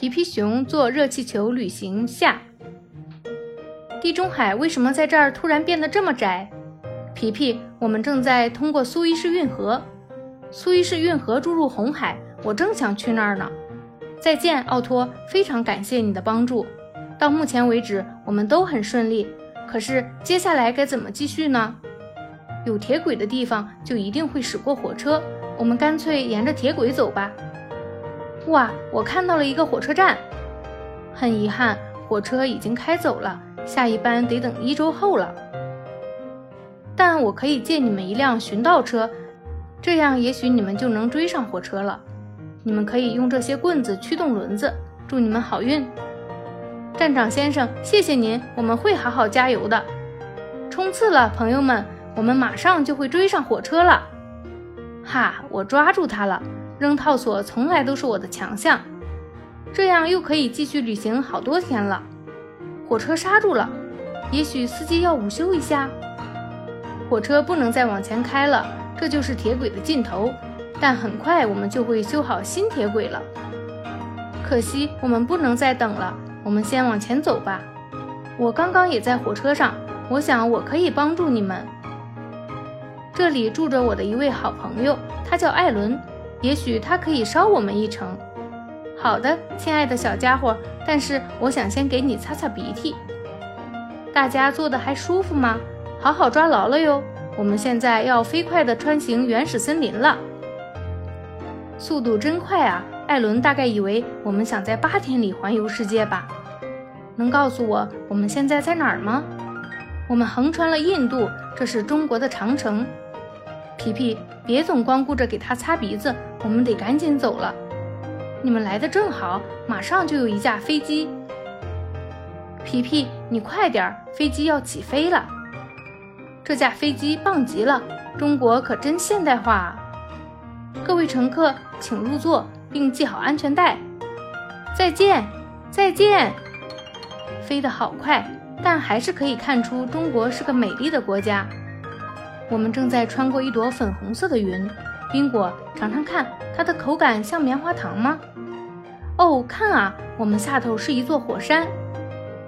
皮皮熊坐热气球旅行下。地中海为什么在这儿突然变得这么窄？皮皮，我们正在通过苏伊士运河，苏伊士运河注入红海，我正想去那儿呢。再见，奥托，非常感谢你的帮助。到目前为止，我们都很顺利。可是接下来该怎么继续呢？有铁轨的地方就一定会驶过火车，我们干脆沿着铁轨走吧。哇，我看到了一个火车站。很遗憾，火车已经开走了，下一班得等一周后了。但我可以借你们一辆巡道车，这样也许你们就能追上火车了。你们可以用这些棍子驱动轮子。祝你们好运，站长先生，谢谢您，我们会好好加油的。冲刺了，朋友们，我们马上就会追上火车了。哈，我抓住它了。扔套索从来都是我的强项，这样又可以继续旅行好多天了。火车刹住了，也许司机要午休一下。火车不能再往前开了，这就是铁轨的尽头。但很快我们就会修好新铁轨了。可惜我们不能再等了，我们先往前走吧。我刚刚也在火车上，我想我可以帮助你们。这里住着我的一位好朋友，他叫艾伦。也许他可以捎我们一程。好的，亲爱的小家伙，但是我想先给你擦擦鼻涕。大家坐的还舒服吗？好好抓牢了哟！我们现在要飞快地穿行原始森林了，速度真快啊！艾伦大概以为我们想在八天里环游世界吧？能告诉我我们现在在哪儿吗？我们横穿了印度，这是中国的长城。皮皮，别总光顾着给他擦鼻子，我们得赶紧走了。你们来的正好，马上就有一架飞机。皮皮，你快点，飞机要起飞了。这架飞机棒极了，中国可真现代化啊！各位乘客，请入座并系好安全带。再见，再见。飞得好快，但还是可以看出中国是个美丽的国家。我们正在穿过一朵粉红色的云，宾果，尝尝看，它的口感像棉花糖吗？哦，看啊，我们下头是一座火山，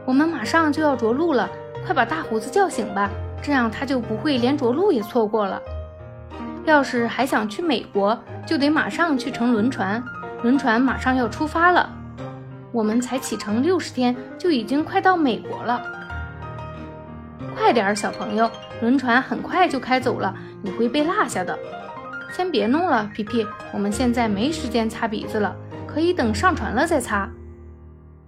我们马上就要着陆了，快把大胡子叫醒吧，这样他就不会连着陆也错过了。要是还想去美国，就得马上去乘轮船，轮船马上要出发了。我们才启程六十天，就已经快到美国了。快点儿，小朋友。轮船很快就开走了，你会被落下的。先别弄了，皮皮，我们现在没时间擦鼻子了，可以等上船了再擦。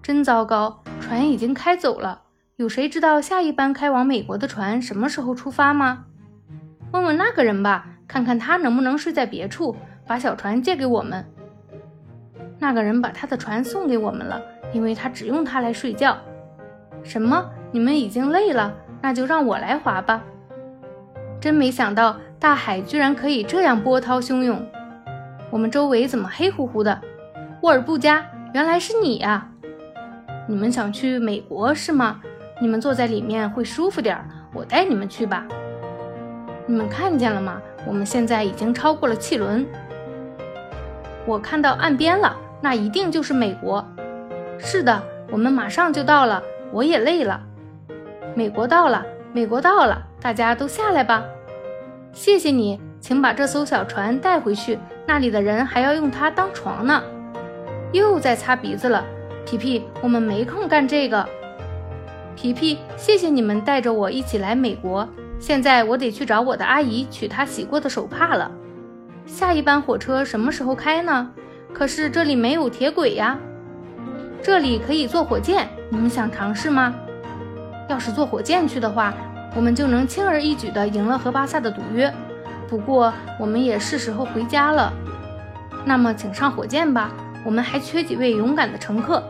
真糟糕，船已经开走了。有谁知道下一班开往美国的船什么时候出发吗？问问那个人吧，看看他能不能睡在别处，把小船借给我们。那个人把他的船送给我们了，因为他只用它来睡觉。什么？你们已经累了？那就让我来划吧。真没想到，大海居然可以这样波涛汹涌。我们周围怎么黑乎乎的？沃尔布加，原来是你呀！你们想去美国是吗？你们坐在里面会舒服点儿，我带你们去吧。你们看见了吗？我们现在已经超过了汽轮。我看到岸边了，那一定就是美国。是的，我们马上就到了。我也累了。美国到了，美国到了。大家都下来吧，谢谢你，请把这艘小船带回去，那里的人还要用它当床呢。又在擦鼻子了，皮皮，我们没空干这个。皮皮，谢谢你们带着我一起来美国，现在我得去找我的阿姨取她洗过的手帕了。下一班火车什么时候开呢？可是这里没有铁轨呀。这里可以坐火箭，你们想尝试吗？要是坐火箭去的话。我们就能轻而易举地赢了和巴萨的赌约。不过，我们也是时候回家了。那么，请上火箭吧，我们还缺几位勇敢的乘客。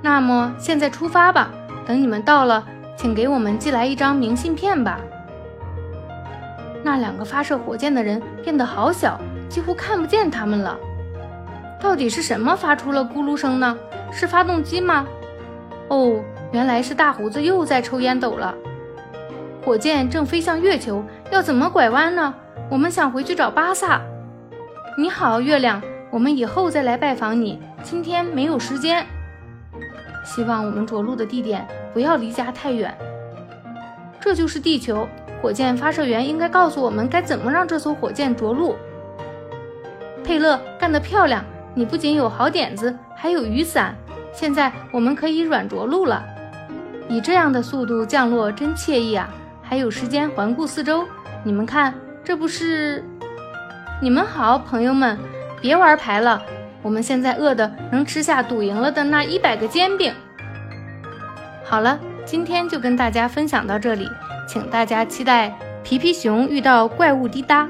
那么，现在出发吧。等你们到了，请给我们寄来一张明信片吧。那两个发射火箭的人变得好小，几乎看不见他们了。到底是什么发出了咕噜声呢？是发动机吗？哦。原来是大胡子又在抽烟斗了。火箭正飞向月球，要怎么拐弯呢？我们想回去找巴萨。你好，月亮，我们以后再来拜访你，今天没有时间。希望我们着陆的地点不要离家太远。这就是地球，火箭发射员应该告诉我们该怎么让这艘火箭着陆。佩勒干得漂亮，你不仅有好点子，还有雨伞。现在我们可以软着陆了。以这样的速度降落真惬意啊！还有时间环顾四周。你们看，这不是？你们好，朋友们，别玩牌了。我们现在饿的能吃下赌赢了的那一百个煎饼。好了，今天就跟大家分享到这里，请大家期待皮皮熊遇到怪物滴答。